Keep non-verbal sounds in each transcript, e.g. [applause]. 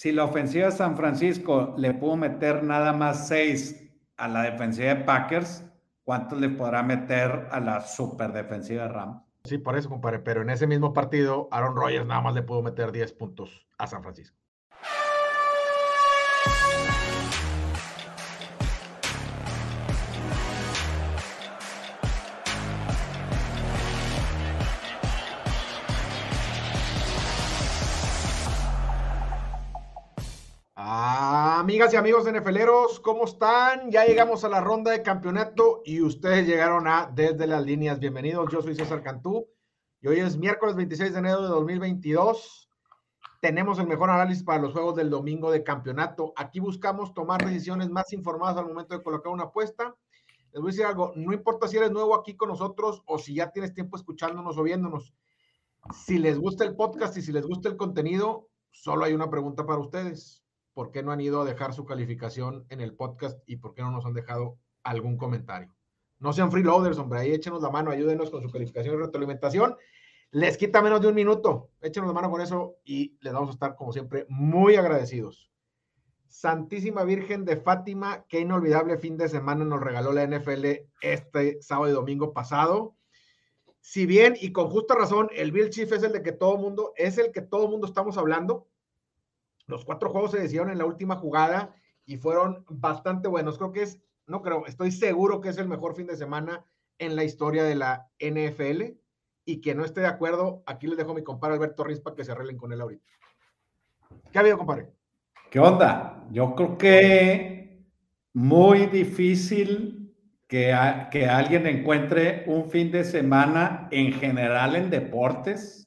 si la ofensiva de San Francisco le pudo meter nada más seis a la defensiva de Packers, ¿cuántos le podrá meter a la super defensiva de Rams? Sí, por eso, compadre. Pero en ese mismo partido, Aaron Rodgers nada más le pudo meter 10 puntos a San Francisco. Amigas y amigos NFLeros, ¿cómo están? Ya llegamos a la ronda de campeonato y ustedes llegaron a Desde las Líneas. Bienvenidos, yo soy César Cantú y hoy es miércoles 26 de enero de 2022. Tenemos el mejor análisis para los juegos del domingo de campeonato. Aquí buscamos tomar decisiones más informadas al momento de colocar una apuesta. Les voy a decir algo, no importa si eres nuevo aquí con nosotros o si ya tienes tiempo escuchándonos o viéndonos. Si les gusta el podcast y si les gusta el contenido, solo hay una pregunta para ustedes por qué no han ido a dejar su calificación en el podcast y por qué no nos han dejado algún comentario. No sean freeloaders, hombre, ahí échenos la mano, ayúdenos con su calificación y retroalimentación. Les quita menos de un minuto, échenos la mano con eso y les vamos a estar, como siempre, muy agradecidos. Santísima Virgen de Fátima, qué inolvidable fin de semana nos regaló la NFL este sábado y domingo pasado. Si bien, y con justa razón, el Bill Chief es el de que todo mundo, es el que todo mundo estamos hablando, los cuatro juegos se decidieron en la última jugada y fueron bastante buenos. Creo que es, no creo, estoy seguro que es el mejor fin de semana en la historia de la NFL y que no esté de acuerdo, aquí les dejo a mi compadre Alberto Riz para que se arreglen con él ahorita. ¿Qué ha habido, compadre? ¿Qué onda? Yo creo que muy difícil que, que alguien encuentre un fin de semana en general en deportes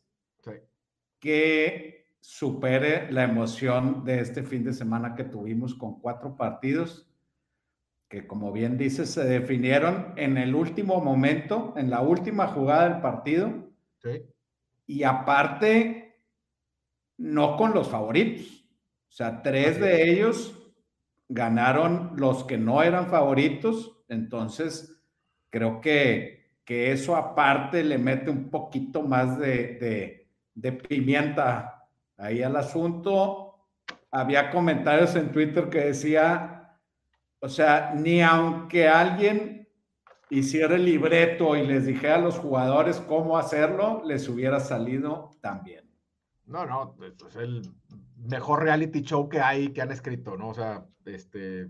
que supere la emoción de este fin de semana que tuvimos con cuatro partidos que, como bien dices, se definieron en el último momento, en la última jugada del partido. Y aparte, no con los favoritos. O sea, tres de ellos ganaron los que no eran favoritos. Entonces, creo que, que eso aparte le mete un poquito más de, de, de pimienta ahí al asunto. Había comentarios en Twitter que decía, o sea, ni aunque alguien hiciera el libreto y les dijera a los jugadores cómo hacerlo, les hubiera salido también. No, no, es el mejor reality show que hay que han escrito, ¿no? O sea, este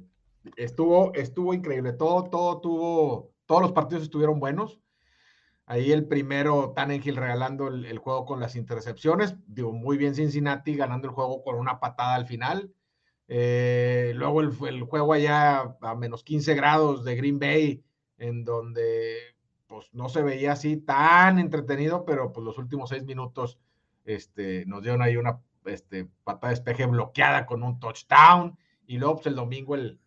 estuvo, estuvo increíble. Todo, todo tuvo, todos los partidos estuvieron buenos. Ahí el primero, Tannenhill regalando el, juego con las intercepciones. Digo, muy bien Cincinnati ganando el juego con una patada al final. Eh, luego el, el, juego allá a menos 15 grados de Green Bay, en donde pues no se veía así tan entretenido, pero pues los últimos seis minutos este, nos dieron ahí una este, patada de espeje bloqueada con un touchdown. Y luego pues, el domingo el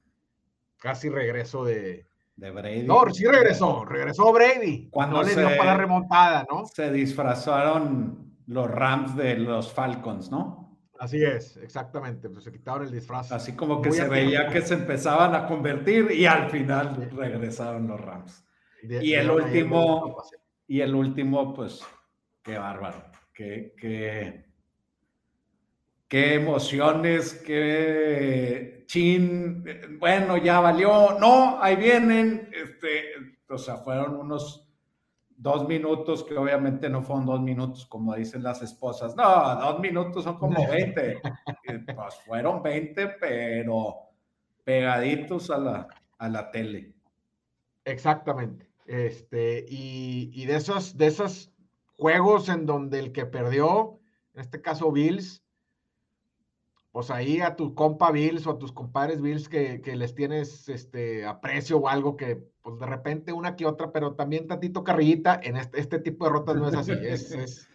casi regreso de, de Brady. No, sí regresó, regresó Brady. Cuando no le dio para la remontada, ¿no? Se disfrazaron los Rams de los Falcons, ¿no? Así es, exactamente. Pues se quitaron el disfraz. Así como que se veía que se empezaban a convertir y al final regresaron los Rams. y el último, y el último, pues, qué bárbaro. Qué, qué, qué emociones, qué chin, bueno, ya valió, no, ahí vienen, este, o sea, fueron unos dos minutos que obviamente no fueron dos minutos como dicen las esposas, no, dos minutos son como [laughs] 20, pues fueron 20, pero pegaditos a la, a la tele. Exactamente, este, y, y de esos, de esos juegos en donde el que perdió, en este caso Bills, pues ahí a tu compa Bills o a tus compadres Bills que, les tienes este aprecio o algo que, pues de repente una que otra, pero también tantito carrillita, en este, este tipo de rotas no es así, es, es,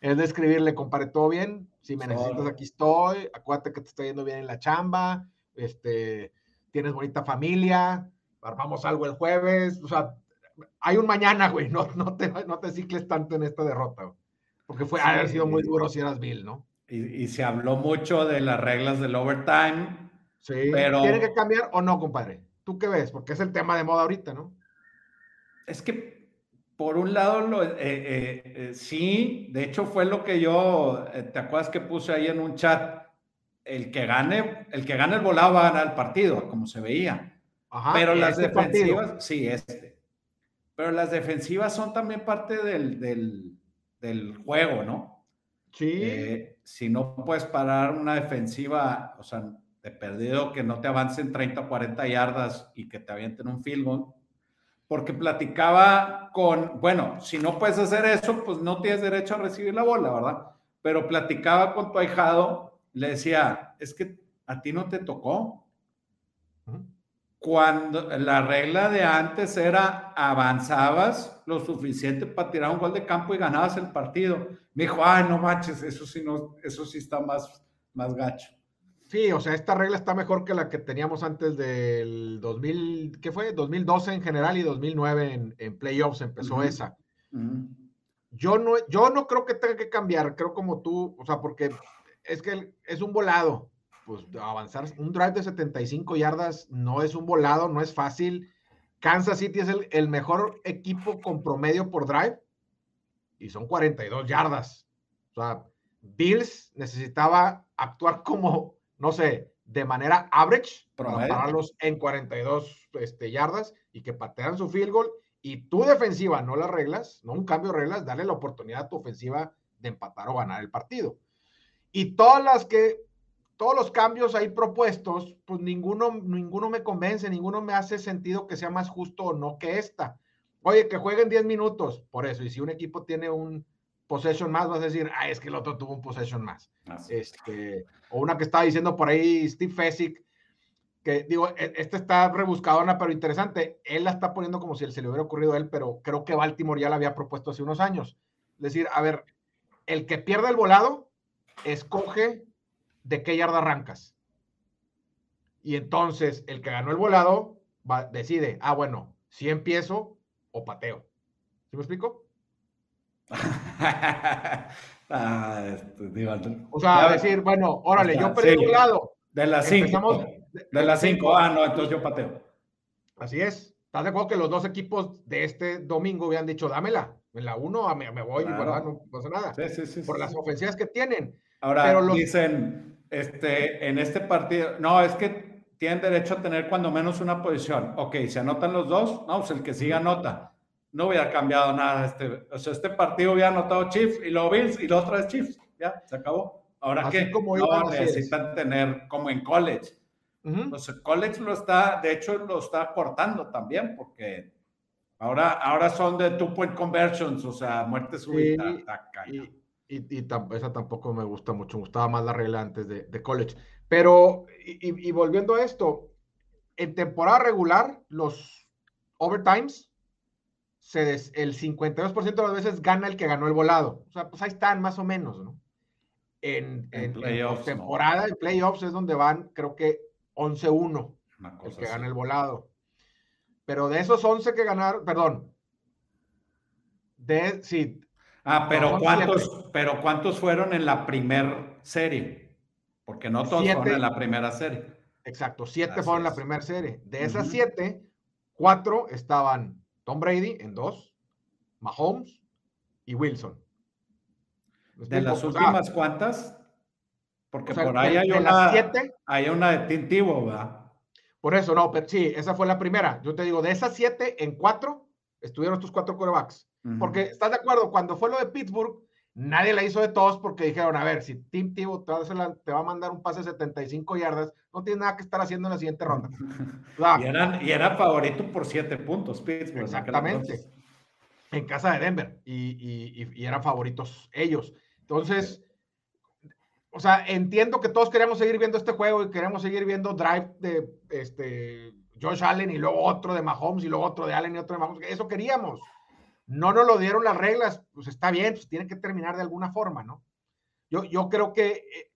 es de escribirle, compadre, todo bien, si me necesitas aquí estoy, acuérdate que te está yendo bien en la chamba, este, tienes bonita familia, armamos algo el jueves, o sea, hay un mañana, güey, no, no, te, no te cicles tanto en esta derrota, porque fue, haber sido muy duro si eras Bill, ¿no? Y, se habló mucho de las reglas del overtime. Sí, pero... ¿Tiene que cambiar o no, compadre? ¿Tú qué ves? Porque es el tema de moda ahorita, ¿no? Es que, por un lado, lo, eh, eh, eh, sí, de hecho fue lo que yo, ¿te acuerdas que puse ahí en un chat? el que gane, el que gane el volado va a ganar el partido, como se veía. Pero las este defensivas, sí, este. Pero las defensivas son también parte del, del, juego, ¿no? Sí. Si no puedes parar una defensiva, o sea, de perdido que no te avancen 30 o 40 yardas y que te avienten un field goal, porque platicaba con, bueno, si no puedes hacer eso, pues no tienes derecho a recibir la bola, ¿verdad? Pero platicaba con tu ahijado, le decía, es que a ti no te tocó. Cuando la regla de antes era avanzabas lo suficiente para tirar un gol de campo y ganabas el partido. Me dijo, ay, no manches, eso sí, no, eso sí está más, más gacho. Sí, o sea, esta regla está mejor que la que teníamos antes del 2000, ¿qué fue? 2012 en general y 2009 en, playoffs empezó esa. Yo no, yo no creo que tenga que cambiar, creo como tú, o sea, porque es que es un volado, pues avanzar, un drive de 75 yardas no es un volado, no es fácil. Kansas City es el, el mejor equipo con promedio por drive y son 42 yardas. O sea, Bills necesitaba actuar como no sé, de manera average, para pararlos en 42 este, yardas y que patean su field goal. Y tu defensiva no las reglas, no un cambio de reglas, darle la oportunidad a tu ofensiva de empatar o ganar el partido. Y todas las que, todos los cambios ahí propuestos, pues ninguno, ninguno me convence, ninguno me hace sentido que sea más justo o no que esta. Oye, que jueguen 10 minutos, por eso. Y si un equipo tiene un, possession más, vas a decir, ah, es que el otro tuvo un possession más. Este, o una que estaba diciendo por ahí Steve Fessick, que digo, e, este está rebuscadona, pero interesante. Él la está poniendo como si se le hubiera ocurrido a él, pero creo que Baltimore ya la había propuesto hace unos años. Es decir, a ver, el que pierda el volado, escoge de qué yarda arrancas. Y entonces el que ganó el volado va, decide, ah, bueno, si empiezo o pateo. ¿Sí me explico? [laughs] ah, este, o sea, decir, bueno, órale, yo perdí un lado. De las 5. De, las 5. Ah, no, entonces yo pateo. Así es. ¿Estás de acuerdo que los dos equipos de este domingo habían dicho, dámela? En la 1 me, me, voy, ¿verdad? No pasa nada. Sí, sí, por las ofensivas que tienen. Ahora Pero dicen, este, en este partido, no, es que tienen derecho a tener cuando menos una posición. Ok, se anotan los dos, no, pues el que siga anota no hubiera cambiado nada. Este, o sea, este partido hubiera anotado Chiefs y luego Bills y los tres Chiefs. Ya, se acabó. Ahora que no necesitan tener como en college. Entonces, college lo está, de hecho, lo está cortando también porque ahora, ahora son de two-point conversions, o sea, muerte súbita. Y, y, esa tampoco me gusta mucho, me gustaba más la regla antes de, de college. Pero, y, volviendo a esto, en temporada regular, los overtimes el 52% de las veces gana el que ganó el volado. O sea, pues ahí están más o menos, ¿no? En, en, temporada, en playoffs es donde van, creo que 11-1, el que gana el volado. Pero de esos 11 que ganaron, perdón, de, sí. Ah, pero ¿cuántos, pero ¿cuántos fueron en la primer serie? Porque no todos fueron en la primera serie. Exacto, siete fueron en la primera serie. De esas siete, cuatro estaban Tom Brady en dos, Mahomes y Wilson. ¿De las últimas cuantas? Porque por ahí hay, una, hay una de Tintivo, ¿verdad? Por eso, no, pero sí, esa fue la primera. Yo te digo, de esas siete, en cuatro estuvieron estos cuatro corebacks. Porque, ¿estás de acuerdo? Cuando fue lo de Pittsburgh, nadie la hizo de todos porque dijeron, a ver, si Tim te, va a mandar un pase de 75 yardas, no tiene nada que estar haciendo en la siguiente ronda. [laughs] y, era favorito por 7 puntos, Pittsburgh. Exactamente. En casa de Denver. Y, y, eran favoritos ellos. Entonces, o sea, entiendo que todos queremos seguir viendo este juego y queremos seguir viendo drive de este, Josh Allen y luego otro de Mahomes y luego otro de Allen y otro de Mahomes. Eso queríamos no nos lo dieron las reglas, pues está bien, pues tiene que terminar de alguna forma, ¿no? Yo, yo creo que eh,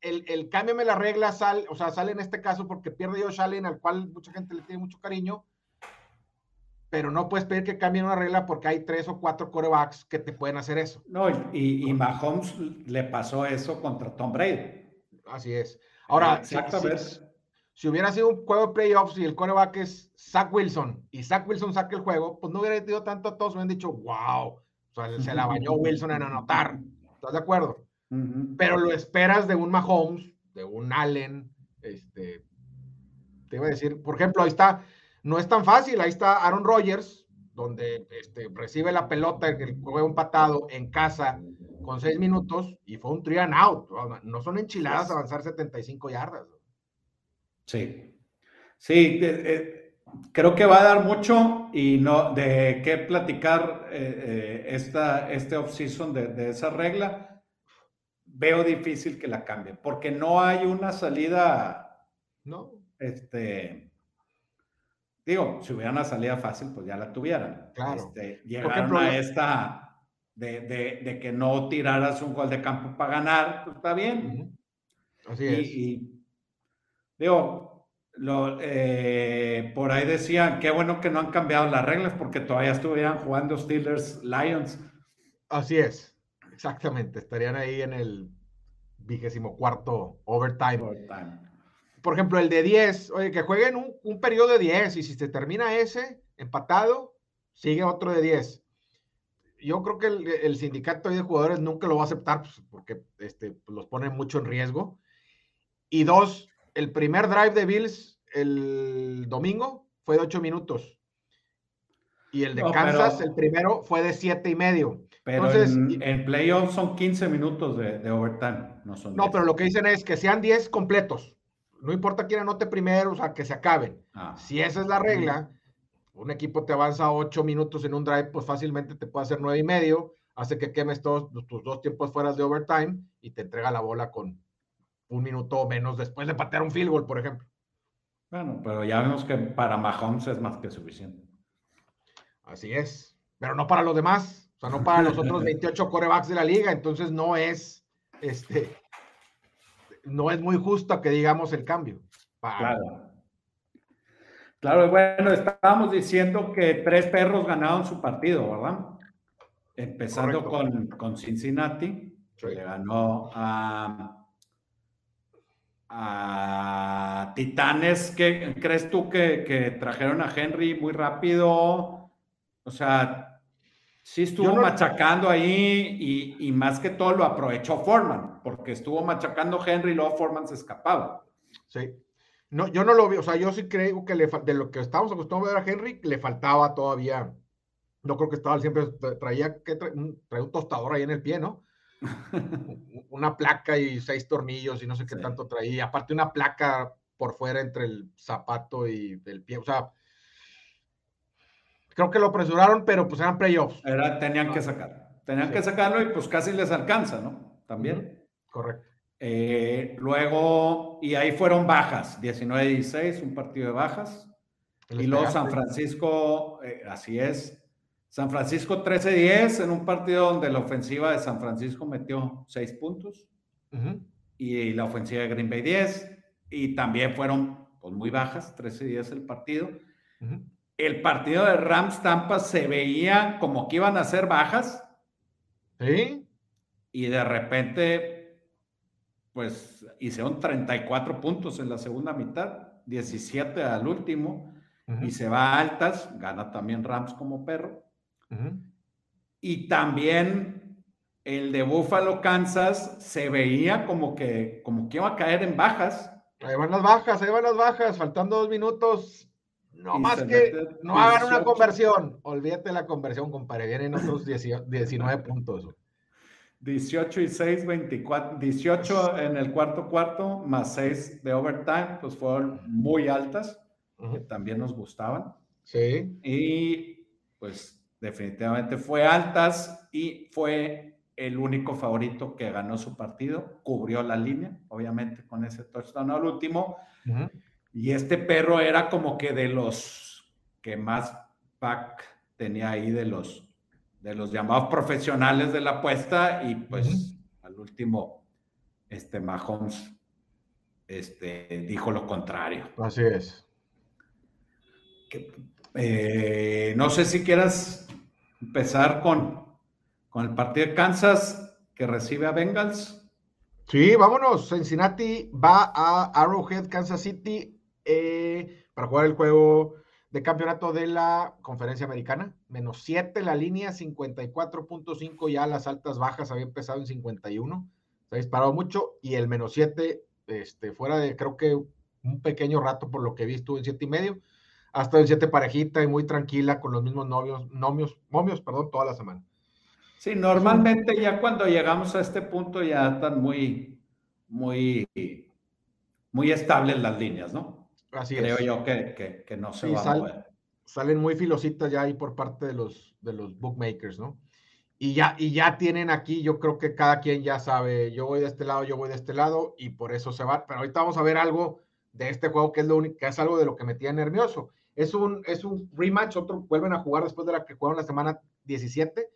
el, el cámbiame la regla sale, o sea, sale en este caso porque pierde Josh Allen, al cual mucha gente le tiene mucho cariño, pero no puedes pedir que cambien una regla porque hay tres o cuatro corebacks que te pueden hacer eso. No, y, y Mahomes le pasó eso contra Tom Brady. Así es. Ahora, Exactamente si hubiera sido un juego de playoffs y el coreback es Zach Wilson y Zach Wilson saca el juego, pues no hubiera tenido tanto a todos, hubieran dicho, wow, o sea, se la bañó Wilson en anotar. ¿Estás de acuerdo? Pero lo esperas de un Mahomes de un Allen, este, te iba a decir, por ejemplo, ahí está, no es tan fácil, ahí está Aaron Rodgers, donde este, recibe la pelota, el juego empatado en casa con seis minutos y fue un three and out. No son enchiladas avanzar 75 yardas. Sí, sí, creo que va a dar mucho y no de qué platicar eh, eh, esta, este off-season de, de esa regla. Veo difícil que la cambien porque no hay una salida. No. Este, digo, si hubiera una salida fácil, pues ya la tuvieran. Claro. Este, llegaron a esta de, de, que no tiraras un gol de campo para ganar, pues está bien. Así es. Y, digo, lo, eh, por ahí decían, qué bueno que no han cambiado las reglas porque todavía estuvieran jugando Steelers Lions. Así es, exactamente, estarían ahí en el vigésimo cuarto overtime. overtime por ejemplo, el de 10, oye, que jueguen un, un periodo de 10 y si se termina ese empatado, sigue otro de 10. Yo creo que el, sindicato de jugadores nunca lo va a aceptar pues, porque este, pues, los pone mucho en riesgo. Y dos, el primer drive de Bills el domingo fue de 8 minutos. Y el de Kansas, el primero, fue de 7 y medio. Pero en, en playoffs son 15 minutos de, de overtime, no son No, pero lo que dicen es que sean 10 completos no importa quién anote primero, o sea, que se acaben. Ah. Si esa es la regla, un equipo te avanza ocho minutos en un drive, pues fácilmente te puede hacer nueve y medio, hace que quemes todos tus dos tiempos fuera de overtime y te entrega la bola con un minuto o menos después de patear un field goal, por ejemplo. Bueno, pero ya vemos que para Mahomes es más que suficiente. Así es, pero no para los demás, o sea, no para los otros [laughs] 28 corebacks de la liga, entonces no es, este, no es muy justo que digamos el cambio. Claro. Claro, bueno, estábamos diciendo que tres perros ganaron su partido, ¿verdad? Empezando con, Cincinnati, que le ganó a, Titanes. ¿Qué crees tú que, que trajeron a Henry muy rápido? O sea, Sí, estuvo machacando ahí y, más que todo lo aprovechó Foreman, porque estuvo machacando Henry y luego Foreman se escapaba. Sí. No, yo no lo vi, o sea, yo sí creo que le, de lo que estábamos acostumbrados a ver a Henry, le faltaba todavía. No creo que estaba siempre, traía, que un tostador ahí en el pie, ¿no? Una placa y seis tornillos y no sé qué tanto traía. Aparte, una placa por fuera entre el zapato y el pie. O sea, Creo que lo apresuraron, pero pues eran playoffs. Era, tenían que sacar. Tenían que sacarlo y pues casi les alcanza, ¿no? También. Correcto. Eh, luego, y ahí fueron bajas, 19-16, un partido de bajas. Y luego San Francisco, eh, así es. San Francisco 13-10 en un partido donde la ofensiva de San Francisco metió 6 puntos. y, la ofensiva de Green Bay 10. Y también fueron pues, muy bajas, 13-10 el partido el partido de Rams Tampa se veía como que iban a ser bajas. Sí. Y de repente, pues hicieron 34 puntos en la segunda mitad, 17 al último, y se va a altas, gana también Rams como perro. Y también el de Buffalo, Kansas, se veía como que, como que iba a caer en bajas. Ahí van las bajas, ahí van las bajas, faltando dos minutos, no más que no hagan una conversión. Olvídate la conversión, compadre. Vienen otros 19 puntos. 18 y 6, 24. 18 en el cuarto cuarto, más 6 de overtime, pues fueron muy altas, que también nos gustaban. Sí. Y pues definitivamente fue altas y fue el único favorito que ganó su partido, cubrió la línea, obviamente con ese touchdown al último. Y este perro era como que de los que más pack tenía ahí de los, de los llamados profesionales de la apuesta y pues al último, este Mahomes este, dijo lo contrario. Así es. Eh, no sé si quieras empezar con, con el partido de Kansas que recibe a Bengals. Sí, vámonos. Cincinnati va a Arrowhead, Kansas City. Eh, para jugar el juego de campeonato de la conferencia americana. Menos 7 la línea, 54.5 ya las altas bajas había empezado en 51. Se ha disparado mucho y el menos 7 este, fuera de creo que un pequeño rato por lo que vi estuvo en siete y medio, hasta en siete parejita y muy tranquila con los mismos novios, nomios, momios, perdón, toda la semana. Sí, normalmente ya cuando llegamos a este punto ya están muy, muy, muy estables las líneas, ¿no? Así Creo yo que, que, no se va a mover. Salen muy filositas ya ahí por parte de los, de los bookmakers, ¿no? Y ya, y ya tienen aquí, yo creo que cada quien ya sabe, yo voy de este lado, yo voy de este lado, y por eso se va. Pero ahorita vamos a ver algo de este juego que es lo único, que es algo de lo que me tiene nervioso. Es un, es un rematch, otro vuelven a jugar después de la que jugaron la semana 17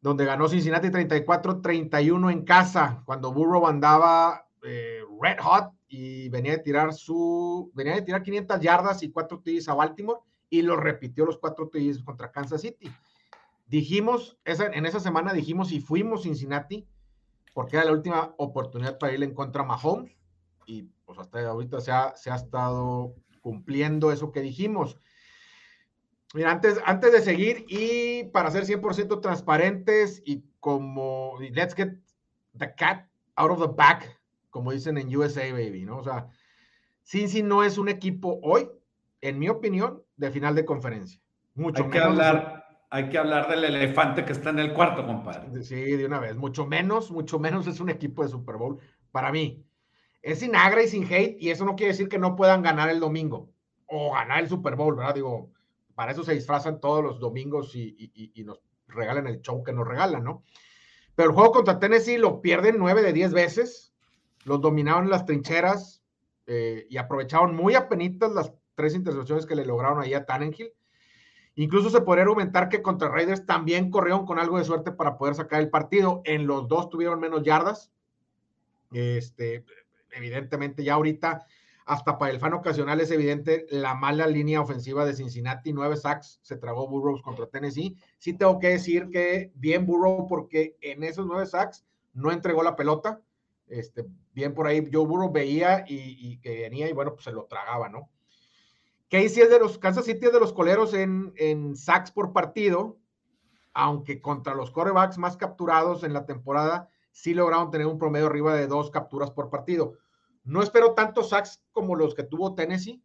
donde ganó Cincinnati 34-31 en casa, cuando Burrow andaba eh, red hot y venía de tirar su, venía de tirar 500 yardas y cuatro TDs a Baltimore y lo repitió los cuatro TDs contra Kansas City. Dijimos, esa, en esa semana dijimos y fuimos Cincinnati, porque era la última oportunidad para ir en contra a Mahomes, y pues hasta ahorita se ha, se ha estado cumpliendo eso que dijimos. Mira, antes, antes de seguir y para ser 100% transparentes y como let's get the cat out of the bag, como dicen en USA, baby, ¿no? O sea, Cincy no es un equipo hoy, en mi opinión, de final de conferencia. Mucho hay que hablar, hay que hablar del elefante que está en el cuarto, compadre. Sí, de una vez. Mucho menos, mucho menos es un equipo de Super Bowl para mí. Es sin agra y sin hate, y eso no quiere decir que no puedan ganar el domingo o ganar el Super Bowl, ¿verdad? Digo, para eso se disfrazan todos los domingos y, nos regalan el show que nos regalan, ¿no? Pero el juego contra Tennessee lo pierden nueve de diez veces, los dominaron en las trincheras eh, y aprovecharon muy apenitas las tres intercepciones que le lograron ahí a Tannenhill. Incluso se podría argumentar que contra Raiders también corrieron con algo de suerte para poder sacar el partido. En los dos tuvieron menos yardas. Este, evidentemente ya ahorita hasta para el fan ocasional es evidente la mala línea ofensiva de Cincinnati, nueve sacks se tragó Burrows contra Tennessee. Sí tengo que decir que bien Burrow porque en esos nueve sacks no entregó la pelota. Este, bien por ahí, Joe Burrow veía y, que venía y bueno, pues se lo tragaba, ¿no? Casey es de los, Kansas City es de los coleros en, en sacks por partido, aunque contra los corebacks más capturados en la temporada, sí lograron tener un promedio arriba de dos capturas por partido. No espero tantos sacks como los que tuvo Tennessee,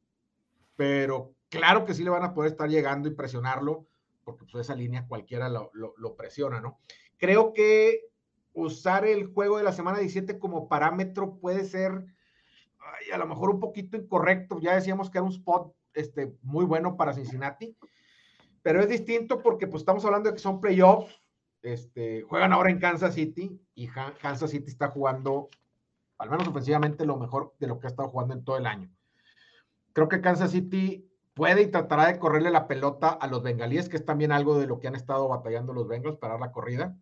pero claro que sí le van a poder estar llegando y presionarlo, porque pues esa línea cualquiera lo, presiona, ¿no? Creo que usar el juego de la semana 17 como parámetro puede ser a lo mejor un poquito incorrecto. Ya decíamos que era un spot este, muy bueno para Cincinnati, pero es distinto porque pues estamos hablando de que son playoffs, este, juegan ahora en Kansas City y Kansas City está jugando al menos ofensivamente, lo mejor de lo que ha estado jugando en todo el año. Creo que Kansas City puede y tratará de correrle la pelota a los bengalíes, que es también algo de lo que han estado batallando los Bengals para dar la corrida.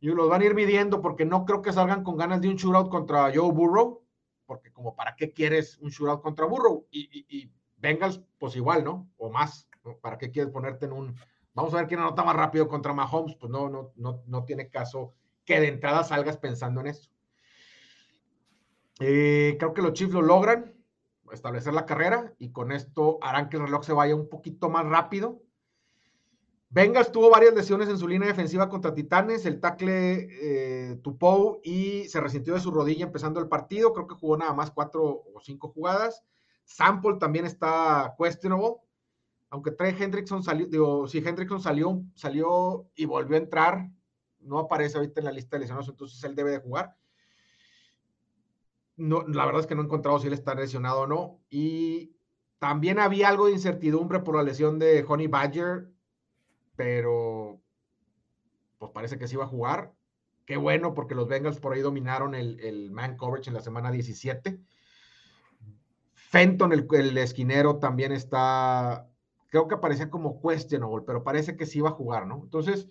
Y los van a ir midiendo porque no creo que salgan con ganas de un shootout contra Joe Burrow, porque como para qué quieres un shootout contra Burrow y, Bengals, pues igual, ¿no? O más, ¿para qué quieres ponerte en un... Vamos a ver quién anota más rápido contra Mahomes, pues no, no, no, no tiene caso que de entrada salgas pensando en eso. Eh, creo que los Chiefs lo logran, establecer la carrera y con esto harán que el reloj se vaya un poquito más rápido. Bengals tuvo varias lesiones en su línea defensiva contra Titanes, el tackle eh, Tupou y se resintió de su rodilla empezando el partido, creo que jugó nada más cuatro o cinco jugadas. Sample también está questionable, aunque Trey Hendrickson salió, digo, si Hendrickson salió, salió y volvió a entrar, no aparece ahorita en la lista de lesionados, entonces él debe de jugar no, la verdad es que no he encontrado si él está lesionado o no. Y también había algo de incertidumbre por la lesión de Honey Badger, pero pues parece que sí va a jugar. Qué bueno, porque los Bengals por ahí dominaron el, man coverage en la semana 17. Fenton, el, el, esquinero, también está, creo que aparecía como questionable, pero parece que sí va a jugar, ¿no? Entonces,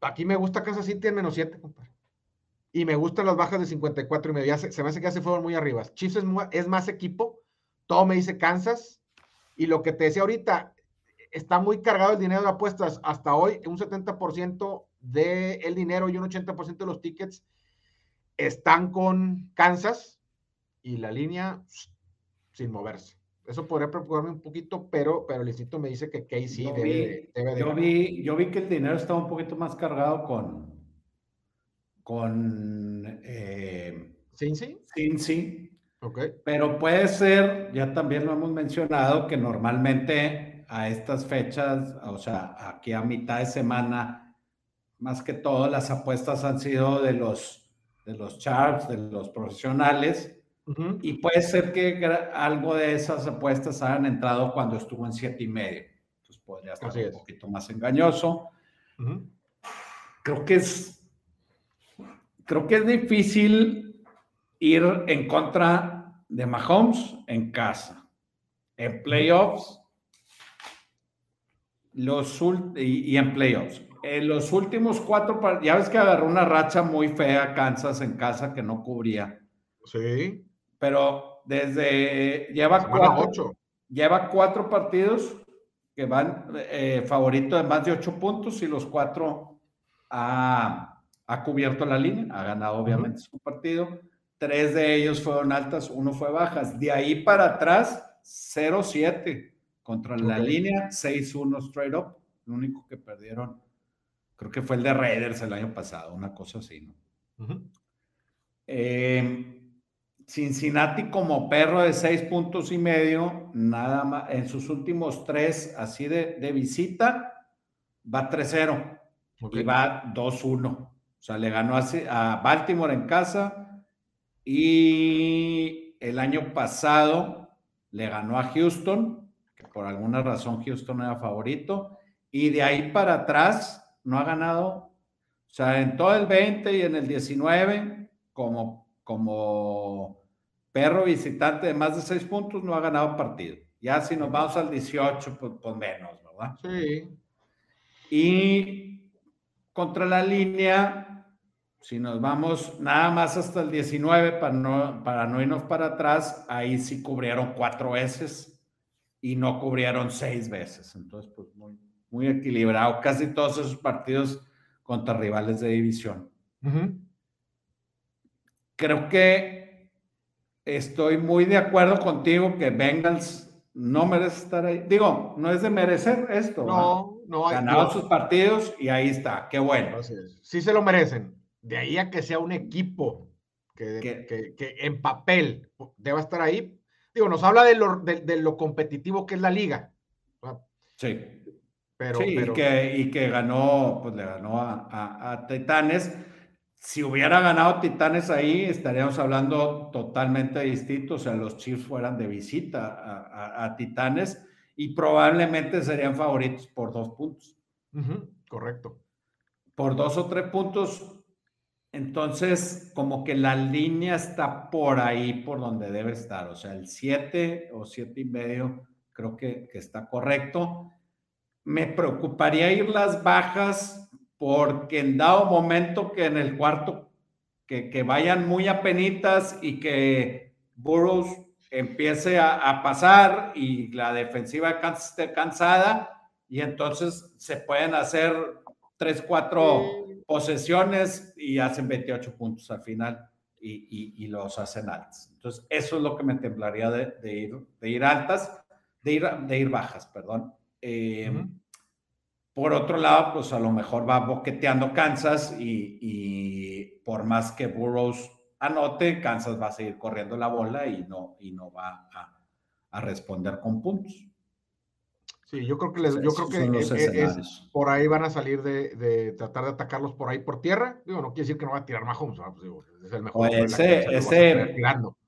aquí me gusta Kansas City en menos 7, compadre y me gustan las bajas de 54 y medio. se, me hace que ya se fueron muy arriba. Chiefs es, más equipo, todo me dice Kansas. Y lo que te decía ahorita, está muy cargado el dinero de apuestas. Hasta hoy, un 70% del dinero y un 80% de los tickets están con Kansas y la línea sin moverse. Eso podría preocuparme un poquito, pero, pero el instituto me dice que Casey debe, de yo, vi, yo vi que el dinero estaba un poquito más cargado con, con eh, Cincy. Cincy. Ok. Pero puede ser, ya también lo hemos mencionado, que normalmente a estas fechas, o sea, aquí a mitad de semana, más que todo las apuestas han sido de los, de los charts, de los profesionales, y puede ser que algo de esas apuestas hayan entrado cuando estuvo en siete y medio. Entonces podría estar un poquito más engañoso. Creo que es, creo que es difícil ir en contra de Mahomes en casa. En playoffs, los y, y en playoffs. En los últimos cuatro, ya ves que agarró una racha muy fea Kansas en casa que no cubría. Sí pero desde lleva cuatro, lleva cuatro partidos que van eh, favorito de más de ocho puntos y los cuatro ha, ha cubierto la línea, ha ganado obviamente su partido. Tres de ellos fueron altas, uno fue bajas. De ahí para atrás, 0-7 contra la línea, 6-1 straight up. Lo único que perdieron, creo que fue el de Raiders el año pasado, una cosa así, ¿no? eh, Cincinnati como perro de seis puntos y medio, nada más, en sus últimos tres, así de, visita, va 3-0 y va 2-1. O sea, le ganó a, Baltimore en casa y el año pasado le ganó a Houston, que por alguna razón Houston era favorito, y de ahí para atrás no ha ganado, o sea, en todo el 20 y en el 19, como, como perro visitante de más de seis puntos no ha ganado partido. Ya si nos vamos al 18, pues, pues, menos, ¿verdad? Sí. Y contra la línea, si nos vamos nada más hasta el 19 para no, para no irnos para atrás, ahí sí cubrieron cuatro veces y no cubrieron seis veces. Entonces, pues muy, muy equilibrado. Casi todos esos partidos contra rivales de división. Creo que estoy muy de acuerdo contigo que Bengals no merece estar ahí. Digo, no es de merecer esto. No, no. Hay, Ganaron sus partidos y ahí está. Qué bueno. Sí se lo merecen. De ahí a que sea un equipo que, que, en papel deba estar ahí. Digo, nos habla de lo, de, lo competitivo que es la liga. Sí. Pero, sí, Y, que, y que ganó, pues le ganó a, a, a Titanes si hubiera ganado Titanes ahí, estaríamos hablando totalmente distinto. O sea, los Chiefs fueran de visita a, Titanes y probablemente serían favoritos por dos puntos. correcto. Por dos o tres puntos. Entonces, como que la línea está por ahí, por donde debe estar. O sea, el 7 o siete y medio creo que, que está correcto. Me preocuparía ir las bajas porque en dado momento que en el cuarto, que, que vayan muy apenitas y que Burroughs empiece a, pasar y la defensiva esté cansada y entonces se pueden hacer tres, cuatro posesiones y hacen 28 puntos al final y, y, los hacen altas. Entonces, eso es lo que me temblaría de, de ir, de ir altas, de ir, de ir bajas, perdón. Eh, por otro lado, pues a lo mejor va boqueteando Kansas y, por más que Burroughs anote, Kansas va a seguir corriendo la bola y no, y no va a, responder con puntos. Sí, yo creo que, les, yo creo que es, por ahí van a salir de, tratar de atacarlos por ahí por tierra. Digo, no quiere decir que no va a tirar Mahomes, pues, es el mejor. ese ese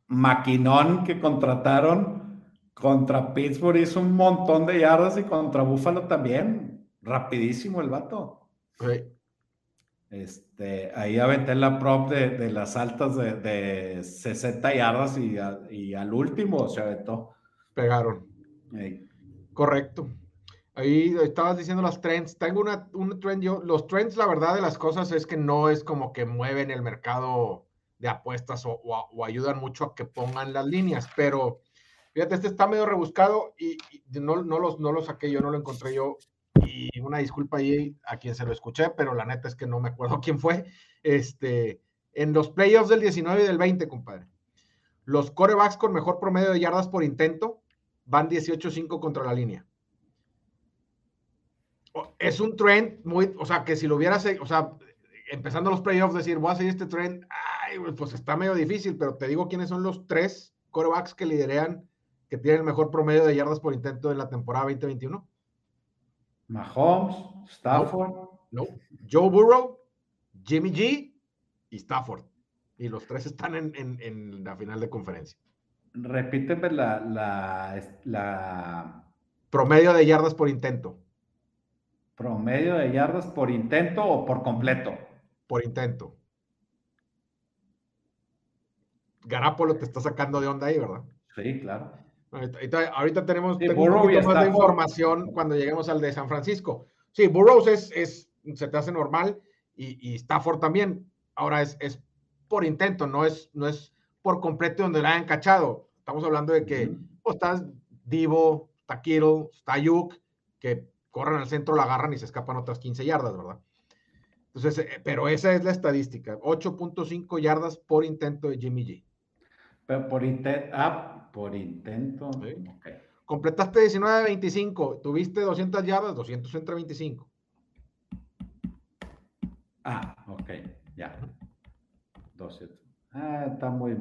maquinón que contrataron contra Pittsburgh hizo un montón de yardas y contra Buffalo también rapidísimo el vato. Este, ahí aventé la prop de, las altas de, 60 yardas y, y, al último se aventó. Pegaron. Correcto. Ahí estabas diciendo las trends. Tengo una, un trend yo. Los trends, la verdad de las cosas es que no es como que mueven el mercado de apuestas o, ayudan mucho a que pongan las líneas, pero fíjate, este está medio rebuscado y, no, no, los, no lo saqué yo, no lo encontré yo y una disculpa ahí a quien se lo escuché, pero la neta es que no me acuerdo [laughs] quién fue. Este, en los playoffs del 19 y del 20, compadre, los corebacks con mejor promedio de yardas por intento van 18-5 contra la línea. Es un trend muy, o sea, que si lo hubieras, o sea, empezando los playoffs, decir, voy a seguir este tren, pues está medio difícil, pero te digo quiénes son los tres corebacks que liderean, que tienen el mejor promedio de yardas por intento en la temporada 2021. Mahomes, Stafford. No, Joe Burrow, Jimmy G y Stafford. Y los tres están en, la final de conferencia. Repíteme la, la, Promedio de yardas por intento. ¿Promedio de yardas por intento o por completo? Por intento. Garapolo te está sacando de onda ahí, ¿verdad? Sí, claro. Ahorita, tenemos, un poquito más de información cuando lleguemos al de San Francisco. Sí, Burroughs es, es se te hace normal y, y Stafford también. Ahora es, es por intento, no es, no es por completo donde la han cachado. Estamos hablando de que pues, estás Divo, está Kittle, está Yuk, que corren al centro, la agarran y se escapan otras 15 yardas, ¿verdad? Entonces, eh, pero esa es la estadística, 8.5 yardas por intento de Jimmy G. Pero por intento, ah, por intento. Completaste 19 de 25, tuviste 200 yardas, 200 entre 25. Ah, ok, ya. 200. Ah, está muy.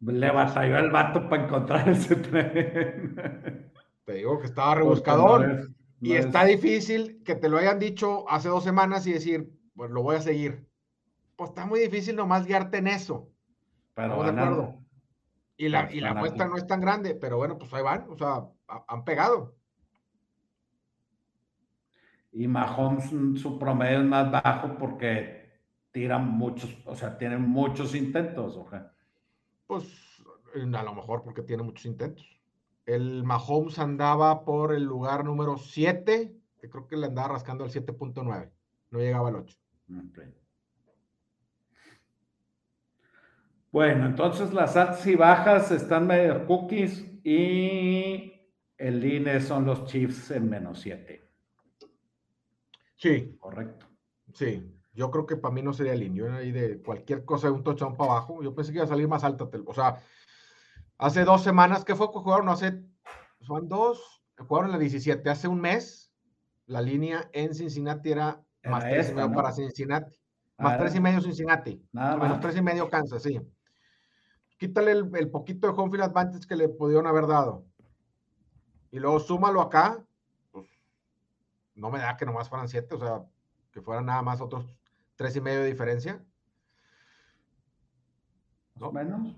Le batalló el vato para encontrar ese tren. Te digo que estaba rebuscador. y está difícil que te lo hayan dicho hace dos semanas y decir, pues lo voy a seguir. Pues está muy difícil nomás guiarte en eso. Pero de acuerdo. Y la, y la muestra no es tan grande, pero bueno, pues ahí van, o sea, han pegado. Y Mahomes, mm, su promedio es más bajo porque tiran muchos, o sea, tienen muchos intentos, ¿o Pues a lo mejor porque tiene muchos intentos. El Mahomes andaba por el lugar número 7, que creo que le andaba rascando al 7.9, no llegaba al 8. Bueno, entonces las altas y bajas están medio cookies y el INE son los Chiefs en menos 7. Sí. Correcto. Sí, yo creo que para mí no sería el Yo ahí de cualquier cosa de un touchdown para abajo. Yo pensé que iba a salir más alta. O sea, hace dos semanas, ¿qué fue que jugaron? Hace, son dos, jugaron la 17. Hace un mes, la línea en Cincinnati era, más tres y medio para Cincinnati. Más tres y medio Cincinnati. Nada menos tres y medio Kansas, sí quítale el, poquito de home field advantage que le pudieron haber dado. Y luego súmalo acá, pues no me da que nomás fueran siete, o sea, que fueran nada más otros tres y medio de diferencia. ¿No? Menos.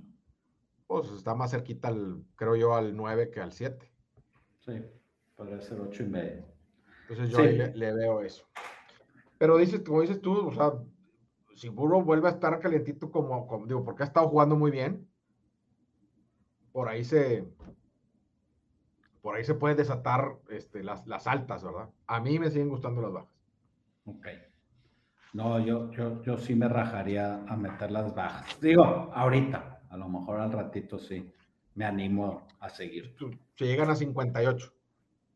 Pues está más cerquita, al, creo yo, al 9 que al 7. Sí, podría ser ocho y medio. Entonces yo ahí le, veo eso. Pero dices, como dices tú, o sea, si Burrow vuelve a estar calientito como, como, digo, porque ha estado jugando muy bien, por ahí se, por ahí se puede desatar este, las, las, altas, ¿verdad? A mí me siguen gustando las bajas. Ok. No, yo, yo, yo sí me rajaría a meter las bajas. Digo, ahorita, a lo mejor al ratito sí, me animo a seguir. Si llegan a 58.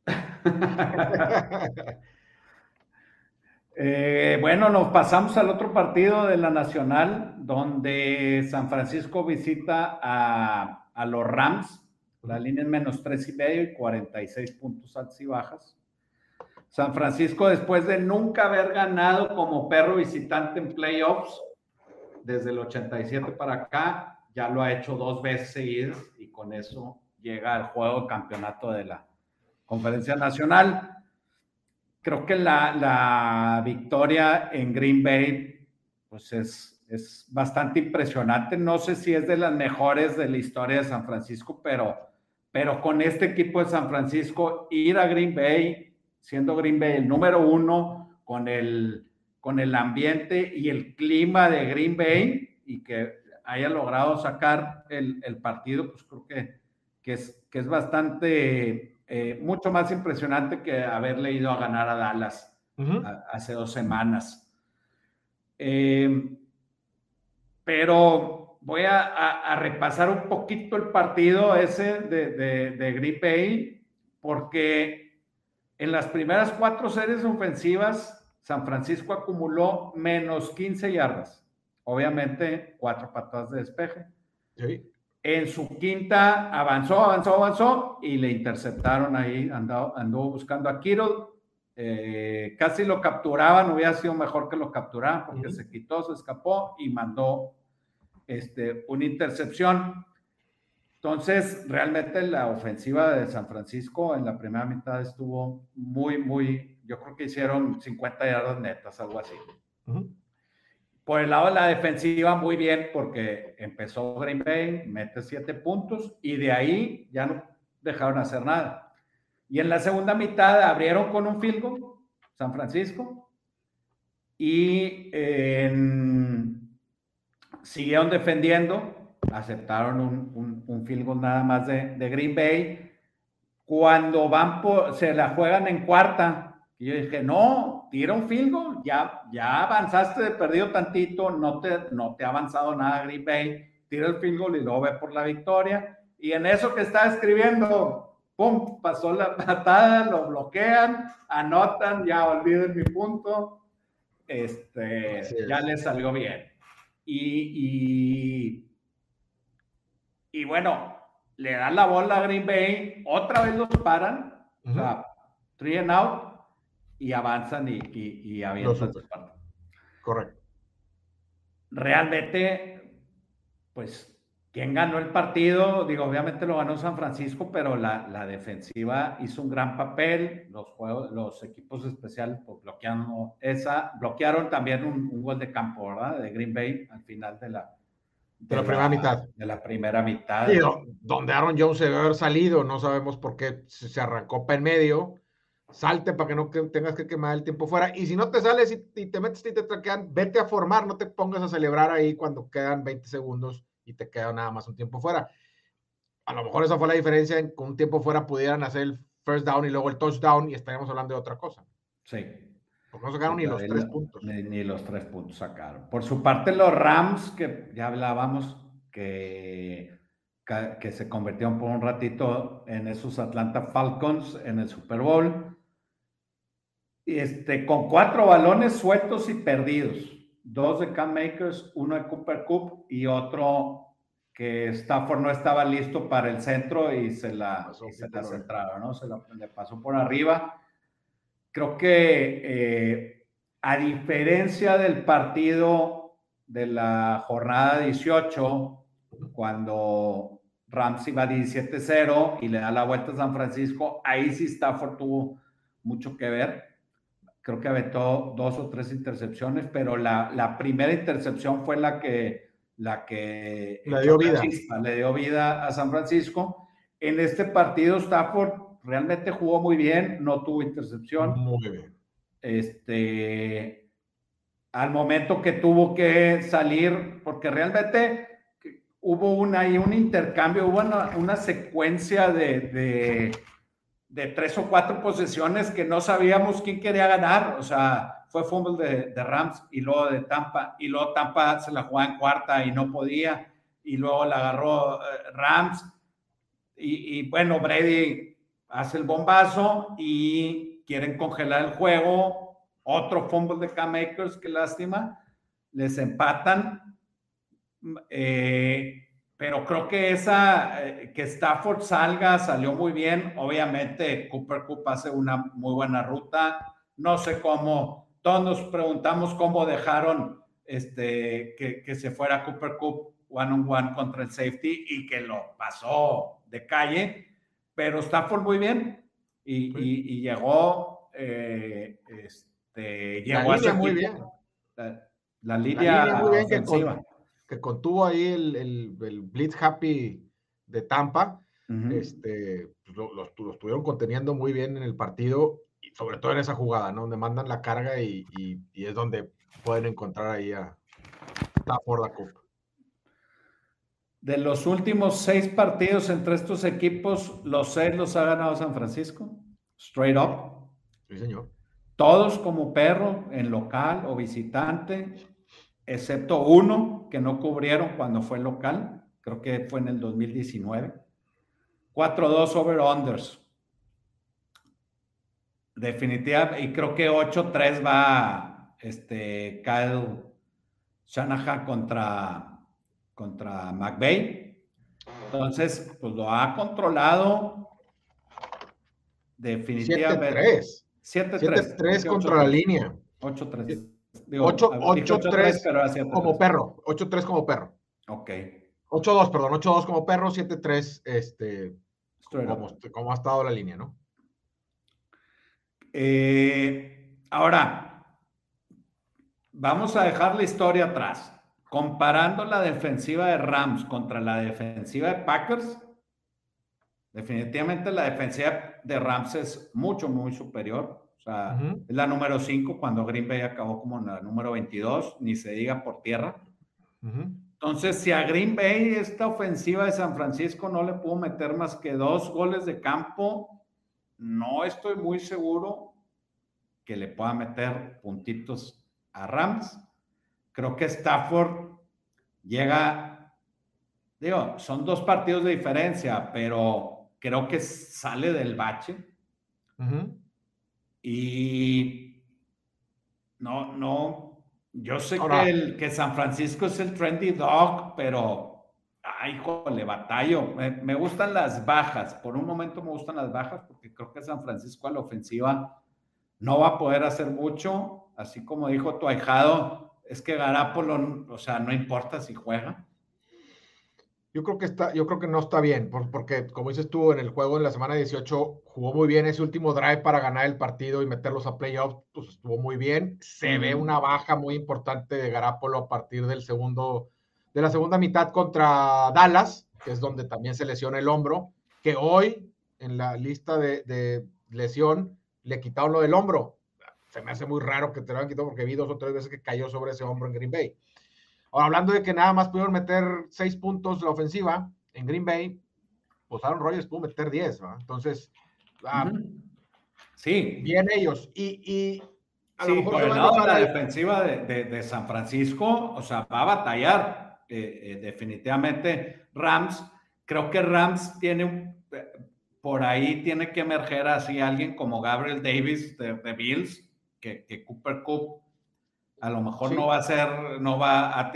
[laughs] Eh, bueno, nos pasamos al otro partido de la Nacional, donde San Francisco visita a a los Rams. La línea es menos tres y medio y 46 puntos altas y bajas. San Francisco, después de nunca haber ganado como perro visitante en playoffs, desde el 87 para acá, ya lo ha hecho dos veces seguidas y con eso llega al juego campeonato de la Conferencia Nacional. Creo que la, la victoria en Green Bay, pues es es bastante impresionante. No sé si es de las mejores de la historia de San Francisco, pero, pero con este equipo de San Francisco, ir a Green Bay, siendo Green Bay el número uno, con el, con el ambiente y el clima de Green Bay y que haya logrado sacar el, partido, pues creo que, que, es, que es bastante, eh, mucho más impresionante que haberle ido a ganar a Dallas hace dos semanas. Eh, pero voy a, repasar un poquito el partido ese de, de, de Green Bay, porque en las primeras cuatro series ofensivas, San Francisco acumuló menos 15 yardas. Obviamente, cuatro patadas de despeje. En su quinta avanzó, avanzó, avanzó y le interceptaron ahí, andó, anduvo buscando a Kittle, eh, casi lo capturaban, hubiera sido mejor que lo capturaran porque se quitó, se escapó y mandó este, una intercepción. Entonces, realmente la ofensiva de San Francisco en la primera mitad estuvo muy, muy, yo creo que hicieron 50 yardas netas, algo así. Por el lado de la defensiva, muy bien, porque empezó Green Bay, mete siete puntos y de ahí ya no dejaron hacer nada. Y en la segunda mitad abrieron con un field goal, San Francisco, y siguieron defendiendo, aceptaron un, un, field goal nada más de, de, Green Bay. Cuando van por, se la juegan en cuarta, y yo dije, no, tira un field goal, ya, ya avanzaste de perdido tantito, no te, no te ha avanzado nada Green Bay, tira el field goal y luego ve por la victoria. Y en eso que está escribiendo, ¡pum! Pasó la [laughs] patada, lo bloquean, anotan, ya olviden mi punto, este, ya le salió bien. Y, y, bueno, le dan la bola a Green Bay, otra vez los paran, o sea, three and out, y avanzan y, y, y avientan Correcto. Realmente, pues ¿Quién ganó el partido? Digo, obviamente lo ganó San Francisco, pero la, la defensiva hizo un gran papel. Los, juegos, los equipos especiales pues, bloquearon, esa, bloquearon también un, gol de campo, ¿verdad? De Green Bay al final de la, de, la, primera mitad. De la primera mitad. donde Aaron Jones debe haber salido, no sabemos por qué se arrancó para en medio. Salte para que no tengas que quemar el tiempo fuera. Y si no te sales y, te metes y te traquean, vete a formar, no te pongas a celebrar ahí cuando quedan 20 segundos y te queda nada más un tiempo fuera. A lo mejor esa fue la diferencia en que un tiempo fuera pudieran hacer el first down y luego el touchdown y estaríamos hablando de otra cosa. Sí. Porque no sacaron ni los tres puntos. Ni, los tres puntos sacaron. Por su parte, los Rams, que ya hablábamos, que, que se convirtieron por un ratito en esos Atlanta Falcons en el Super Bowl. Este, con cuatro balones sueltos y perdidos dos de Cam Makers, uno de Cooper Cup y otro que Stafford no estaba listo para el centro y se la, se la centraron, ¿no? Se la, le pasó por arriba. Creo que eh, a diferencia del partido de la jornada 18, cuando Rams iba 17-0 y le da la vuelta a San Francisco, ahí sí Stafford tuvo mucho que ver creo que aventó dos o tres intercepciones, pero la, la primera intercepción fue la que, la que le dio, vida. le dio vida a San Francisco. En este partido, Stafford realmente jugó muy bien, no tuvo intercepción. Muy bien. Este, al momento que tuvo que salir, porque realmente hubo una, un intercambio, hubo una, una secuencia de, de de tres o cuatro posesiones que no sabíamos quién quería ganar. O sea, fue fútbol de, Rams y luego de Tampa. Y luego Tampa se la jugaba en cuarta y no podía. Y luego la agarró eh, Rams. Y, bueno, Brady hace el bombazo y quieren congelar el juego. Otro fútbol de Cam Akers, qué lástima. Les empatan. Eh, pero creo que esa, eh, que Stafford salga, salió muy bien. Obviamente, Cooper Cup hace una muy buena ruta. No sé cómo, todos nos preguntamos cómo dejaron este, que, que se fuera Cooper Cup one on one contra el safety y que lo pasó de calle, pero Stafford muy bien y, y, llegó, eh, este, llegó la muy bien. La, línea, muy bien que contuvo ahí el, el, Blitz Happy de Tampa. este, pues, lo, los, estuvieron conteniendo muy bien en el partido, y sobre todo en esa jugada, ¿no? Donde mandan la carga y, y, es donde pueden encontrar ahí a Stafford la Cup. De los últimos seis partidos entre estos equipos, los seis los ha ganado San Francisco, straight up. Sí, señor. Todos como perro, en local o visitante excepto uno que no cubrieron cuando fue local, creo que fue en el 2019. 4-2 over-unders. Definitivamente, y creo que 8-3 va este, Kyle Shanahan contra, contra McVeigh. Entonces, pues lo ha controlado definitivamente. 7-3. 7-3 contra la línea. 8-3. 8-3 como perro. 8-3 como perro. Ok. 8-2, perdón. 8-2 como perro, 7-3 este, como, como, ha estado la línea, ¿no? Eh, ahora, vamos a dejar la historia atrás. Comparando la defensiva de Rams contra la defensiva de Packers, definitivamente la defensiva de Rams es mucho, muy superior. O sea, es la número 5 cuando Green Bay acabó como la número 22, ni se diga por tierra. Entonces, si a Green Bay esta ofensiva de San Francisco no le pudo meter más que dos goles de campo, no estoy muy seguro que le pueda meter puntitos a Rams. Creo que Stafford llega, digo, son dos partidos de diferencia, pero creo que sale del bache. Y no, no, yo sé que, el, que San Francisco es el trendy dog, pero, ay, jole, batallo. Me, me, gustan las bajas. Por un momento me gustan las bajas porque creo que San Francisco a la ofensiva no va a poder hacer mucho. Así como dijo tu ahijado, es que Garapolo, o sea, no importa si juega. Yo creo que está, yo creo que no está bien, porque como dices tú, en el juego en la semana 18 jugó muy bien ese último drive para ganar el partido y meterlos a playoffs, pues estuvo muy bien. Se ve una baja muy importante de Garapolo a partir del segundo, de la segunda mitad contra Dallas, que es donde también se lesiona el hombro, que hoy en la lista de, de lesión le quitaron lo del hombro se me hace muy raro que te lo hayan quitado porque vi dos o tres veces que cayó sobre ese hombro en Green Bay. Ahora, hablando de que nada más pudieron meter seis puntos la ofensiva en Green Bay, pues Aaron Rodgers pudo meter diez, ¿no? Entonces, ah, sí. Bien ellos. Y, y a lo mejor por el lado de la defensiva de, de, San Francisco, o sea, va a batallar eh, eh, definitivamente Rams. Creo que Rams tiene un, eh, por ahí tiene que emerger así alguien como Gabriel Davis de, de Bills, que, Cooper Cup a lo mejor no va a ser, no va a,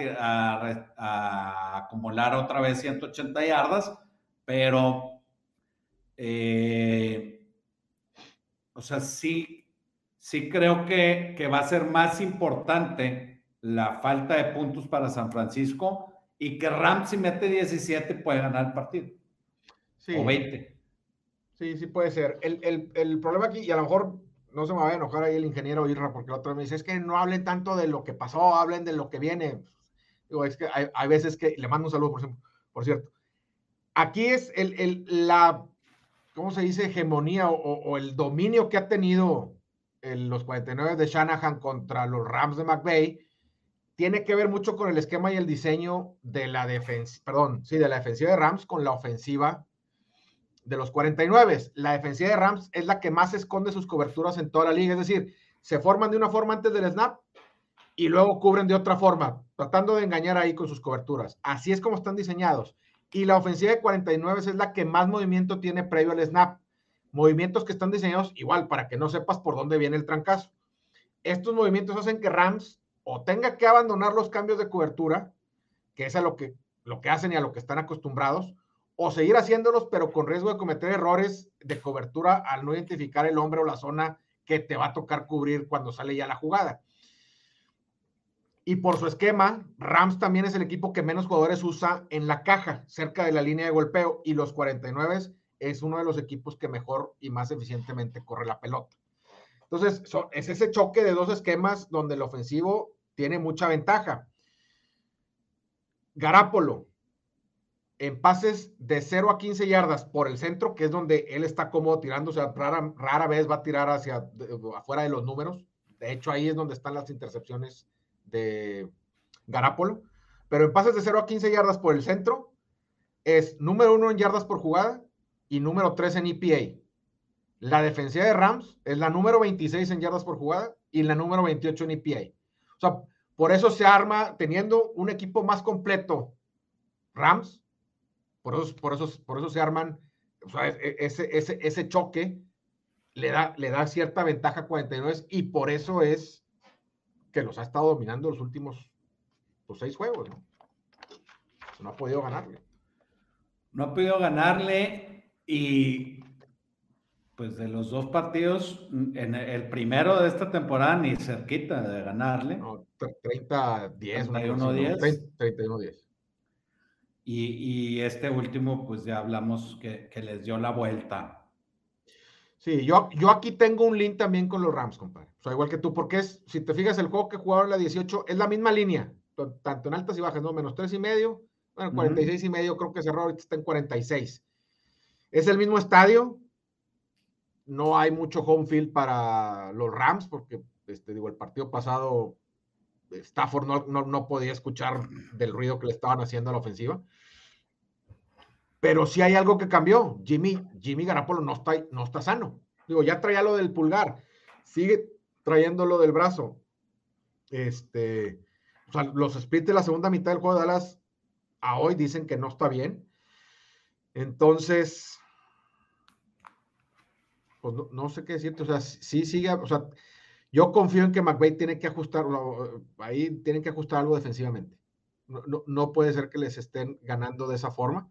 acumular otra vez 180 yardas, pero, eh, o sea, sí, sí creo que, que va a ser más importante la falta de puntos para San Francisco y que Rams si mete 17 puede ganar el partido. Sí. O 20. Sí, sí puede ser. El, el, el, problema aquí, y a lo mejor no se me vaya a enojar ahí el ingeniero Irra, porque el otro me dice, es que no hablen tanto de lo que pasó, hablen de lo que viene. Digo, es que hay, veces que, le mando un saludo, por, ejemplo, por cierto. Aquí es el, el, la, ¿cómo se dice? Hegemonía o, el dominio que ha tenido los 49 de Shanahan contra los Rams de McVay, tiene que ver mucho con el esquema y el diseño de la defensa, perdón, sí, de la defensiva de Rams con la ofensiva de los 49. La defensiva de Rams es la que más esconde sus coberturas en toda la liga. Es decir, se forman de una forma antes del snap y luego cubren de otra forma, tratando de engañar ahí con sus coberturas. Así es como están diseñados. Y la ofensiva de 49 es la que más movimiento tiene previo al snap. Movimientos que están diseñados igual para que no sepas por dónde viene el trancazo. Estos movimientos hacen que Rams o tenga que abandonar los cambios de cobertura, que es a lo que, lo que hacen y a lo que están acostumbrados, o seguir haciéndolos, pero con riesgo de cometer errores de cobertura al no identificar el hombre o la zona que te va a tocar cubrir cuando sale ya la jugada. Y por su esquema, Rams también es el equipo que menos jugadores usa en la caja, cerca de la línea de golpeo, y los 49 es uno de los equipos que mejor y más eficientemente corre la pelota. Entonces, es ese choque de dos esquemas donde el ofensivo tiene mucha ventaja. Garápolo, en pases de 0 a 15 yardas por el centro, que es donde él está cómodo tirando, o sea, rara, rara vez va a tirar hacia afuera de los números. De hecho, ahí es donde están las intercepciones de Garapolo. Pero en pases de 0 a 15 yardas por el centro, es número uno en yardas por jugada y número 3 en EPA. La defensiva de Rams es la número 26 en yardas por jugada y la número 28 en EPA. O sea, por eso se arma teniendo un equipo más completo Rams por eso, por eso, por eso se arman, e, ese, ese, ese choque le da, le da cierta ventaja a 49 y por eso es que los ha estado dominando los últimos pues, seis juegos, ¿no? No ha podido ganarle. No ha podido ganarle y pues de los dos partidos, en el primero de esta temporada ni cerquita de ganarle. No, 30-10. 31-10. 31-10. Y, y, este último, pues ya hablamos que, que, les dio la vuelta. Sí, yo, yo aquí tengo un link también con los Rams, compadre. O sea, igual que tú, porque es, si te fijas, el juego que jugaron la 18 es la misma línea, tanto en altas y bajas, ¿no? Menos 3 y medio, bueno, 46 y medio, creo que cerró, ahorita está en 46. Es el mismo estadio, no hay mucho home field para los Rams, porque, este, digo, el partido pasado Stafford no, no, podía escuchar del ruido que le estaban haciendo a la ofensiva. Pero sí hay algo que cambió. Jimmy, Jimmy Garapolo no está, no está sano. Digo, ya traía lo del pulgar, sigue trayendo lo del brazo. Este, o sea, los splits de la segunda mitad del juego de Dallas a hoy dicen que no está bien. Entonces, pues no, sé qué decirte. O sea, sí sigue, o sea, yo confío en que McVay tiene que ajustar, ahí tienen que ajustar algo defensivamente. No, puede ser que les estén ganando de esa forma.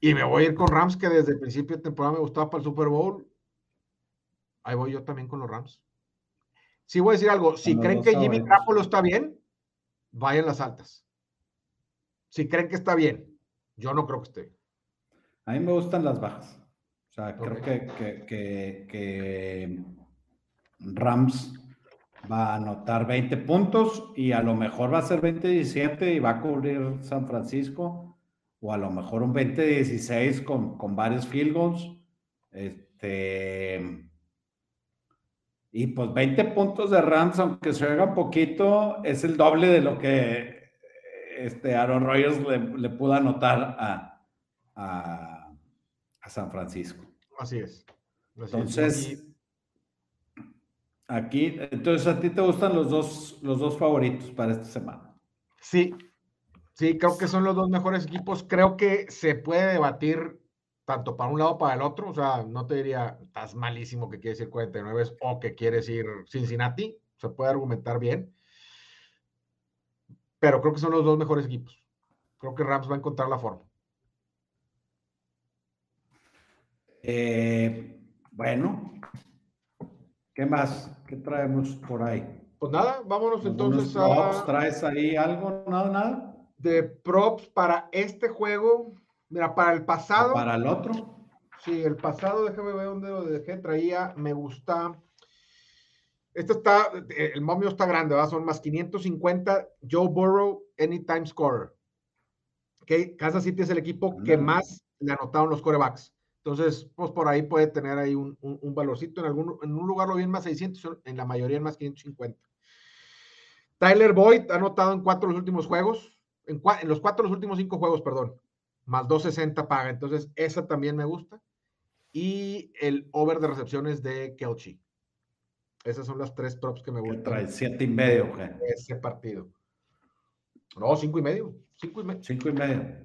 Y me voy a ir con Rams, que desde el principio de temporada me gustaba para el Super Bowl. Ahí voy yo también con los Rams. Sí voy a decir algo. Si creen que Jimmy Garoppolo está bien, vayan las altas. Si creen que está bien, yo no creo que esté. A mí me gustan las bajas. O sea, creo que, que Rams va a anotar 20 puntos y a lo mejor va a ser 20-17 y va a cubrir San Francisco o a lo mejor un 20-16 con, con, varios field goals. Este, y pues 20 puntos de Rams, aunque se haga poquito, es el doble de lo que este Aaron Rodgers le, pudo anotar a, a, San Francisco. Así es. Entonces, Aquí, entonces a ti te gustan los dos, los dos favoritos para esta semana. Sí, sí, creo que son los dos mejores equipos. Creo que se puede debatir tanto para un lado para el otro. O sea, no te diría, estás malísimo que quieres ir 49 o que quieres ir Cincinnati. Se puede argumentar bien. Pero creo que son los dos mejores equipos. Creo que Rams va a encontrar la forma. Eh, bueno, ¿Qué más? ¿Qué traemos por ahí? Pues nada, vámonos entonces props, a. ¿Traes ahí algo? ¿Nada, nada? De props para este juego. Mira, para el pasado. ¿Para el otro? Sí, el pasado, déjame ver dónde lo dejé. Traía, me gusta. Este está, el momio está grande, ¿verdad? Son más 550. Joe Burrow, Anytime Scorer. Okay. Kansas City es el equipo que más le anotaron los corebacks. Entonces, pues por ahí puede tener ahí un, valorcito. En, algún, en un lugar lo vi en más 600, en la mayoría en más 550. Tyler Boyd ha anotado en cuatro de los últimos juegos, en, los cuatro de los últimos cinco juegos, perdón, más 260 paga. Entonces, esa también me gusta. Y el over de recepciones de Kelchi. Esas son las tres props que me gustan. Trae siete y medio, Ese partido. No, cinco y medio. Cinco y medio. Cinco y medio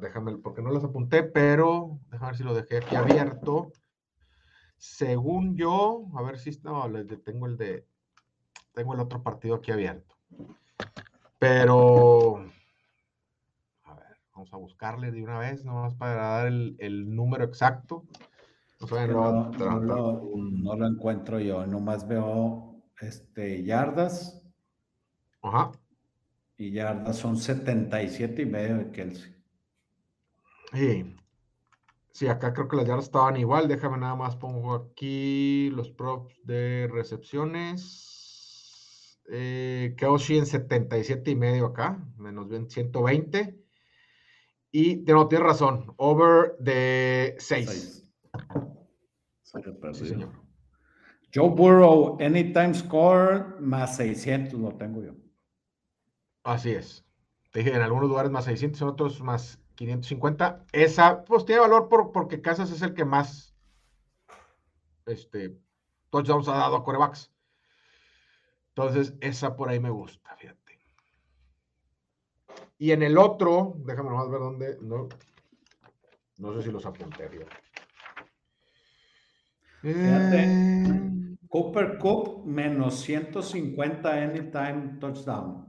déjame, porque no los apunté, pero déjame ver si lo dejé aquí abierto. Según yo, a ver si no, tengo el de, tengo el otro partido aquí abierto. Pero, a ver, vamos a buscarle de una vez, nomás para dar el, número exacto. No, no, lo, encuentro yo, nomás veo este, yardas. Ajá. Y yardas son 77 y medio de Kelsey. Sí. Sí, acá creo que las yardas estaban igual. Déjame nada más pongo aquí los props de recepciones. Eh, en 77 y medio acá, menos bien 120. Y no, tienes razón, over de 6. Sí, señor. Joe Burrow, anytime score, más 600 lo tengo yo. Así es. Te dije, en algunos lugares más 600, en otros más 550. Esa, pues tiene valor por, porque Casas es el que más este, touchdowns ha dado a corebacks. Entonces, esa por ahí me gusta, fíjate. Y en el otro, déjame nomás ver dónde, no, no sé si los apunté, fíjate. Eh, Cooper Cup menos 150 anytime touchdown.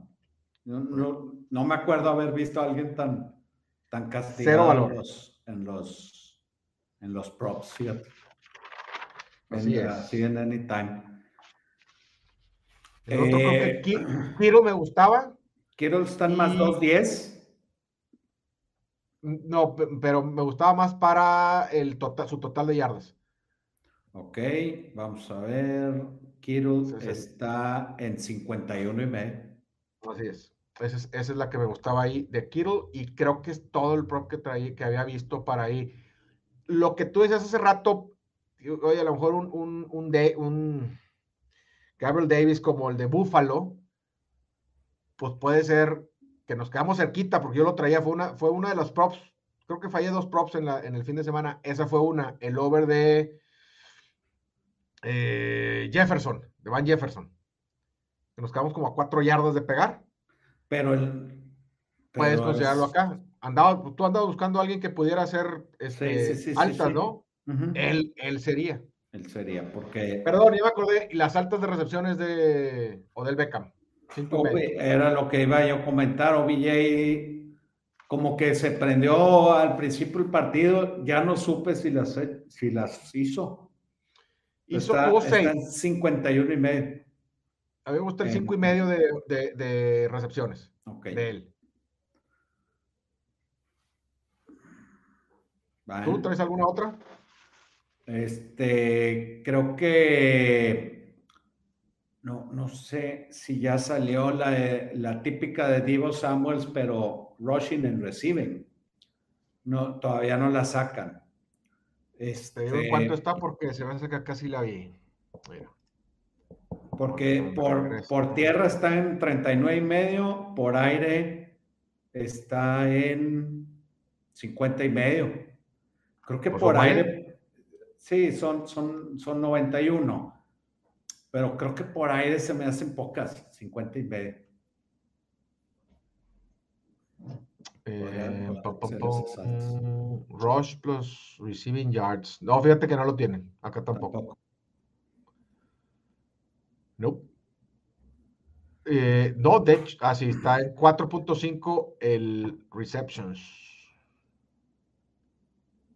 No, no, me acuerdo haber visto a alguien tan, tan castigado Cero valor. En, los, en, los, props, fíjate. Así en, es. Así en Anytime. El otro creo que eh, me gustaba. Kittle está en más 2.10. No, pero me gustaba más para el total, su total de yardas. Ok, vamos a ver. Kittle está en 51 y medio. Así es. Esa es, la que me gustaba ahí de Kittle y creo que es todo el prop que traí, que había visto para ahí. Lo que tú decías hace rato, oye, a lo mejor un, un, un, de, un Gabriel Davis como el de Buffalo, pues puede ser que nos quedamos cerquita, porque yo lo traía, fue una, fue una de las props, creo que fallé dos props en, la, en el fin de semana, esa fue una, el over de eh, Jefferson, de Van Jefferson, que nos quedamos como a cuatro yardas de pegar. Pero el... Puedes considerarlo acá. Andaba, tú andabas buscando a alguien que pudiera hacer este, altas, ¿no? él, él sería. Él sería, porque... Perdón, iba a acordar, y las altas de recepciones de Odell Beckham. Era lo que iba yo a comentar, OBJ como que se prendió al principio del partido, ya no supe si las, si las hizo. Hizo está, 51 y medio. A mí me gusta el 5 y medio de, de, recepciones de él. ¿Tú traes alguna otra? Este, creo que no, no sé si ya salió la, la típica de Divo Samuels, pero rushing and receiving. No, todavía no la sacan. Este, ¿Cuánto está? Porque se va a sacar casi la vi. Porque por, por tierra está en 39 y medio, por aire está en 50 y medio. Creo que por, aire, sí, son, son, son 91 pero creo que por aire se me hacen pocas, 50 y medio. Eh, rush plus receiving yards. No, fíjate que no lo tienen. Acá tampoco. No. Eh, no, de hecho, así ah, está en 4.5 el receptions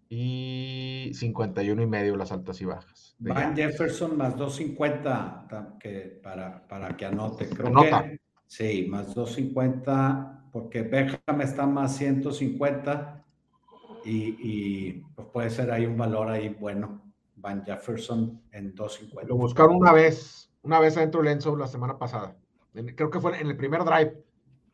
y 51 y medio las altas y bajas. Van Jefferson más 250 que para, para que anote. Creo que sí, más 250 porque Beckham está más 150 y, y pues puede ser ahí un valor ahí bueno. Van Jefferson en 250. Lo buscaron una vez, una vez adentro del Enzo la semana pasada. Creo que fue en el primer drive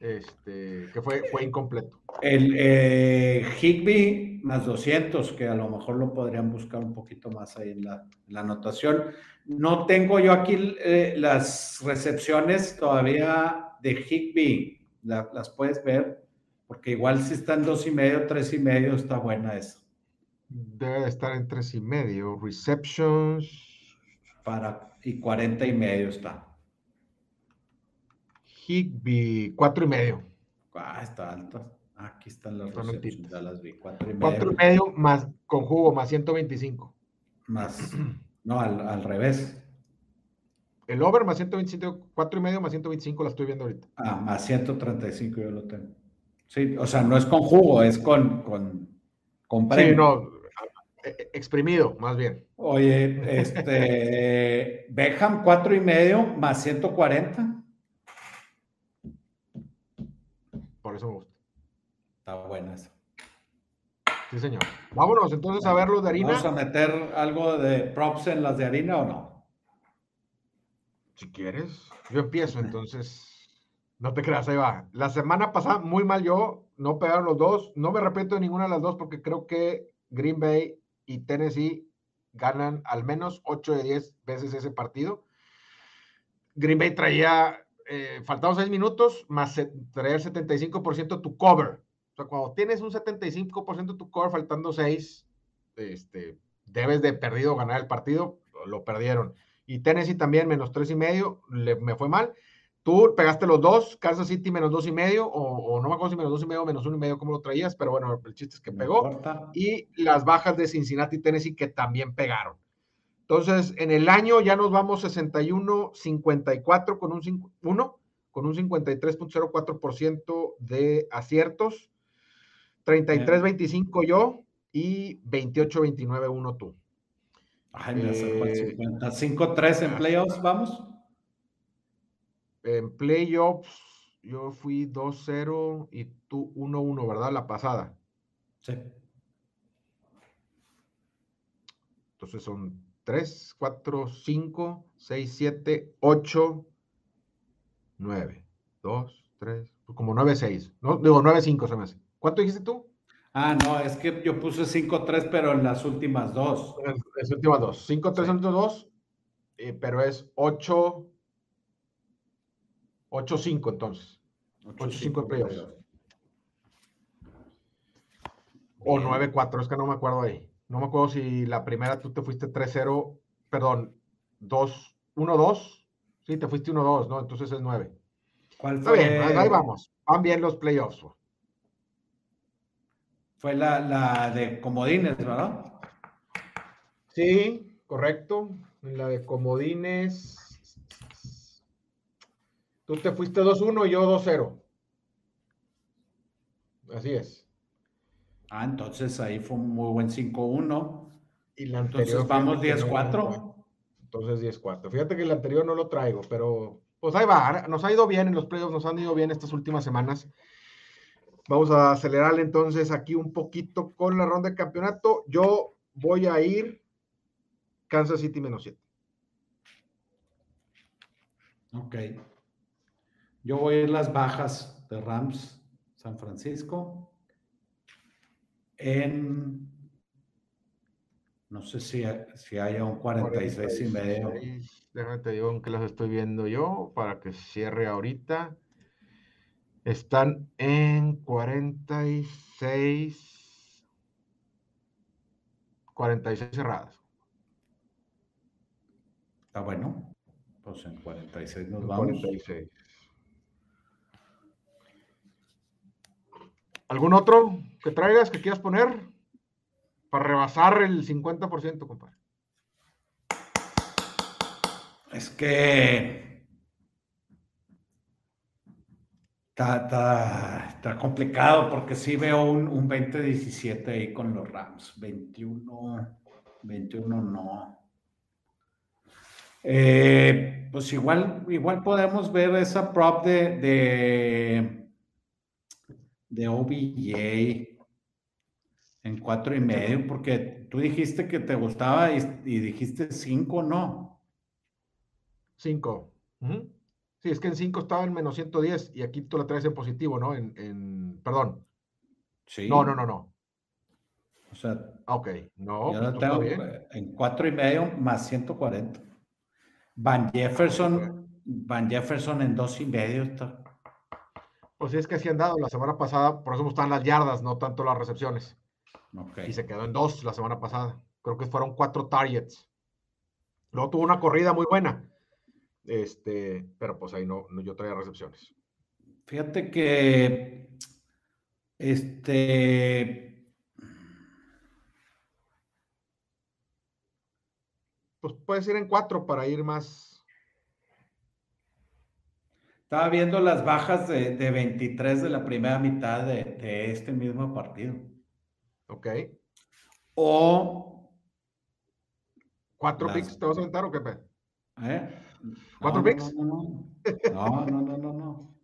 este, que fue, fue incompleto. El eh, Higby más 200, que a lo mejor lo podrían buscar un poquito más ahí en la, anotación. No tengo yo aquí eh, las recepciones todavía de Higby, las puedes ver, porque igual si está en dos y medio, tres y medio, está buena esa. Debe estar en tres y medio. Receptions. Para, y 40 y medio está. Higby, cuatro y medio. Ah, está alto. Aquí están las ya las vi. Cuatro y medio. Cuatro y medio más con jugo, más 125. Más, no, al, revés. El over más 125, cuatro y medio más 125 la estoy viendo ahorita. Ah, más 135 yo lo tengo. Sí, o sea, no es con jugo, es con, con, con premio. Sí, no, exprimido, más bien. Oye, este, [laughs] Beckham cuatro y medio más 140. eso me gusta. Está bueno eso. Sí, señor. Vámonos entonces a ver los de harina. ¿Vamos a meter algo de props en las de harina o no? Si quieres. Yo empiezo, entonces. No te creas, ahí va. La semana pasada, muy mal yo, no pegaron los dos. No me arrepiento de ninguna de las dos porque creo que Green Bay y Tennessee ganan al menos 8 de 10 veces ese partido. Green Bay traía eh, faltaban seis minutos, más traer 75% tu cover. O sea, cuando tienes un 75% tu cover faltando seis, este, debes de perdido ganar el partido, lo perdieron. Y Tennessee también, menos tres y medio, le, me fue mal. Tú pegaste los dos, Kansas City menos dos y medio, o, no me acuerdo si menos dos y medio menos uno y medio, cómo lo traías, pero bueno, el chiste es que pegó. Y las bajas de Cincinnati y Tennessee que también pegaron. Entonces, en el año ya nos vamos 61-54 con un 1, con un 53.04% de aciertos, 33-25 yo y 28-29 uno tú. Ay, me acerco al 50. 5-3 en playoffs, vamos. En playoffs, yo fui 2-0 y tú 1-1, ¿verdad? La pasada. Sí. Entonces son 3, 4, 5, 6, 7, 8, 9, 2, 3, como 9, 6. No, digo 9, 5 se me hace. ¿Cuánto dijiste tú? Ah, no, es que yo puse 5-3, pero en las últimas dos. En las últimas dos. 5-3 en las dos, eh, pero es 8, 8-5 entonces. 8-5 en playoffs. O 9-4, es que no me acuerdo ahí. No me acuerdo si la primera tú te fuiste 3-0, perdón, 2-1-2. Sí, te fuiste 1-2, ¿no? Entonces es 9. ¿Cuál Está bien, ahí vamos. Van bien los playoffs. Fue la, la de comodines, ¿verdad? Sí, correcto. La de comodines. Tú te fuiste 2-1 y yo 2-0. Así es. Ah, entonces ahí fue un muy buen 5-1. Y la anterior. Entonces vamos 10-4. Entonces 10-4. Fíjate que el anterior no lo traigo, pero pues ahí va. Nos ha ido bien en los playoffs, nos han ido bien estas últimas semanas. Vamos a acelerar entonces aquí un poquito con la ronda de campeonato. Yo voy a ir Kansas City menos 7. Ok. Yo voy a ir las bajas de Rams San Francisco en no sé si, si haya un 46, 46 y medio. Déjame te digo en qué las estoy viendo yo para que cierre ahorita. Están en 46. 46 cerradas. Está bueno. Pues en 46 nos vamos. 46. ¿Algún otro que traigas que quieras poner? Para rebasar el 50%, compadre. Es que está, complicado porque sí veo un, un 20-17 ahí con los Rams. 21, 21 no. Eh, pues igual, igual podemos ver esa prop de, de OBJ en cuatro y medio, porque tú dijiste que te gustaba y, dijiste cinco, ¿no? Cinco. Sí, es que en cinco estaba en menos 110 y aquí tú la traes en positivo, ¿no? En, en perdón. Sí. No, no, no, no. O sea, ok, no. Yo pues, tengo en cuatro y medio más 140. Van Jefferson, Van Jefferson en dos y medio está. Pues sí, es que así han dado la semana pasada, por eso están las yardas, no tanto las recepciones. Y se quedó en dos la semana pasada. Creo que fueron cuatro targets. Luego tuvo una corrida muy buena. Este, pero pues ahí no, no yo traía recepciones. Fíjate que este pues puedes ir en cuatro para ir más. Estaba viendo las bajas de, de 23 de la primera mitad de, de este mismo partido. Ok. O. ¿Cuatro picks te vas a aventar o qué? ¿Eh? ¿Cuatro picks? No, no, no, no, no.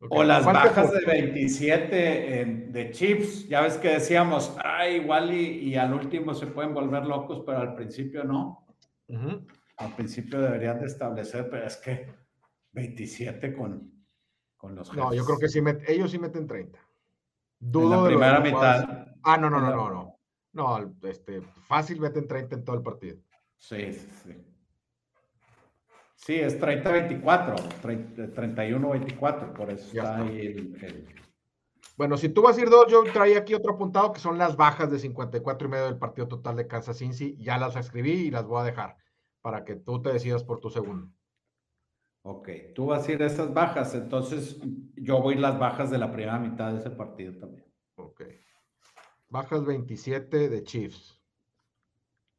[laughs] O las bajas de 27 de chips, ya ves que decíamos, ah, igual y, al último se pueden volver locos, pero al principio no. Al principio deberían de establecer, pero es que 27 con, con los jefes. No, yo creo que sí ellos sí meten 30. Dudo en la primera mitad. Ah, no, no, no, no, no. No, este, fácil meten 30 en todo el partido. Sí, sí. Sí, es 30-24, 31-24, por eso está, ahí el, Bueno, si tú vas a ir dos, yo traía aquí otro apuntado que son las bajas de 54 y medio del partido total de Kansas City. Ya las escribí y las voy a dejar para que tú te decidas por tu segundo. Ok, tú vas a ir esas bajas, entonces yo voy las bajas de la primera mitad de ese partido también. Ok. Bajas 27 de Chiefs.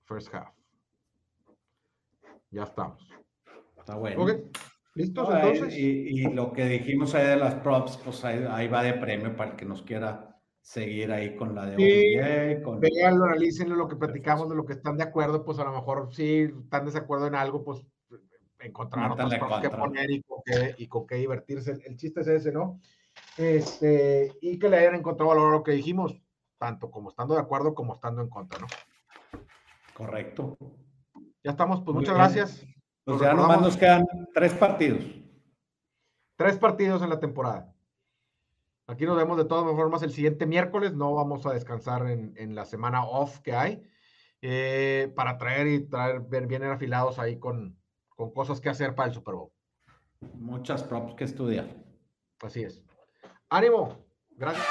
First half. Ya estamos. Está bueno. ¿Listos entonces? Y, lo que dijimos ahí de las props, pues ahí, va de premio para el que nos quiera seguir ahí con la de sí, con... Véanlo, analícenlo, lo que platicamos, de lo que están de acuerdo, pues a lo mejor si están de desacuerdo en algo, pues encontrar otras cosas que poner y con qué, y con qué divertirse. El, chiste es ese, ¿no? Este, y que le hayan encontrado valor a lo que dijimos, tanto como estando de acuerdo como estando en contra, ¿no? Correcto. Ya estamos, pues muchas gracias. Pues ya nomás nos quedan tres partidos. Tres partidos en la temporada. Aquí nos vemos de todas formas el siguiente miércoles. No vamos a descansar en, la semana off que hay eh, para traer y traer bien afilados ahí con, con cosas que hacer para el Super Bowl. Muchas props que estudiar. Así es. Ánimo. Gracias.